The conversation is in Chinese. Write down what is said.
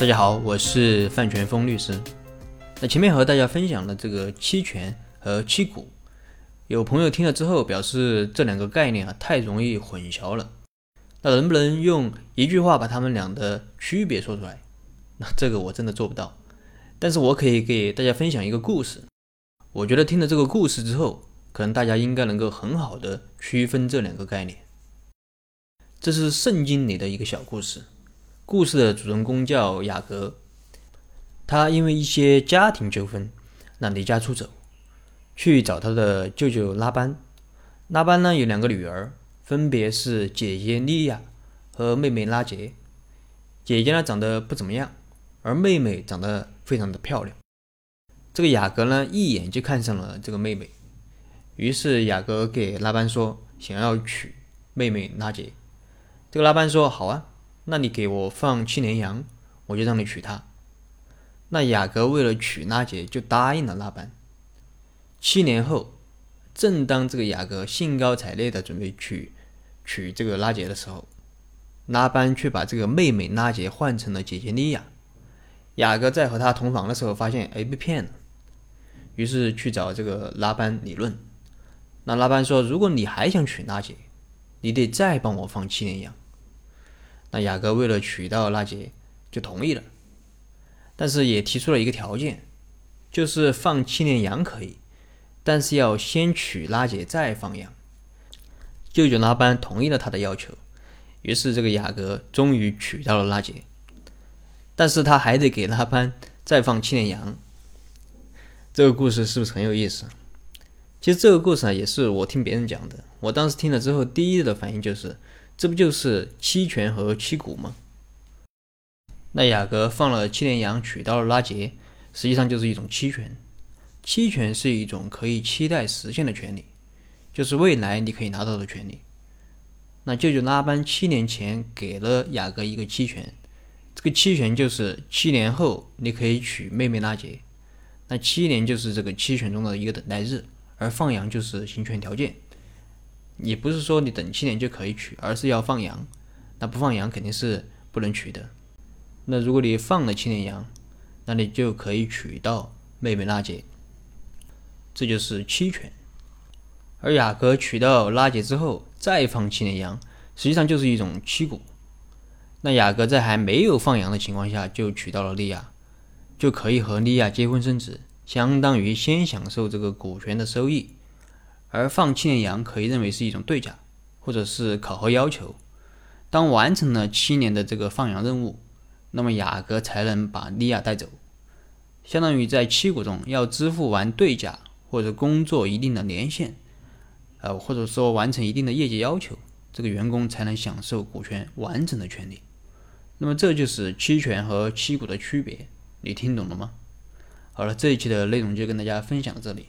大家好，我是范全峰律师。那前面和大家分享了这个期权和期股，有朋友听了之后表示这两个概念啊太容易混淆了。那能不能用一句话把他们俩的区别说出来？那这个我真的做不到，但是我可以给大家分享一个故事。我觉得听了这个故事之后，可能大家应该能够很好的区分这两个概念。这是圣经里的一个小故事。故事的主人公叫雅各，他因为一些家庭纠纷，那离家出走，去找他的舅舅拉班。拉班呢有两个女儿，分别是姐姐莉亚和妹妹拉杰。姐姐呢长得不怎么样，而妹妹长得非常的漂亮。这个雅各呢一眼就看上了这个妹妹，于是雅各给拉班说想要娶妹妹拉杰。这个拉班说好啊。那你给我放七年羊，我就让你娶她。那雅各为了娶拉杰，就答应了拉班。七年后，正当这个雅各兴高采烈的准备娶娶这个拉杰的时候，拉班却把这个妹妹拉杰换成了姐姐莉亚。雅各在和他同房的时候，发现哎被骗了，于是去找这个拉班理论。那拉班说：“如果你还想娶拉杰，你得再帮我放七年羊。”那雅各为了娶到拉杰，就同意了，但是也提出了一个条件，就是放七年羊可以，但是要先娶拉杰再放羊。舅舅拉班同意了他的要求，于是这个雅各终于娶到了拉杰，但是他还得给拉班再放七年羊。这个故事是不是很有意思？其实这个故事啊，也是我听别人讲的，我当时听了之后，第一的反应就是。这不就是期权和期股吗？那雅阁放了七年羊，娶到了拉杰，实际上就是一种期权。期权是一种可以期待实现的权利，就是未来你可以拿到的权利。那舅舅拉班七年前给了雅阁一个期权，这个期权就是七年后你可以娶妹妹拉杰。那七年就是这个期权中的一个等待日，而放羊就是行权条件。也不是说你等七年就可以娶，而是要放羊。那不放羊肯定是不能娶的。那如果你放了七年羊，那你就可以娶到妹妹拉杰。这就是期权。而雅各娶到拉杰之后再放七年羊，实际上就是一种期股。那雅各在还没有放羊的情况下就娶到了利亚，就可以和利亚结婚生子，相当于先享受这个股权的收益。而放七年羊可以认为是一种对价，或者是考核要求。当完成了七年的这个放羊任务，那么雅各才能把利亚带走。相当于在期股中要支付完对价，或者工作一定的年限，呃，或者说完成一定的业绩要求，这个员工才能享受股权完整的权利。那么这就是期权和期股的区别，你听懂了吗？好了，这一期的内容就跟大家分享到这里。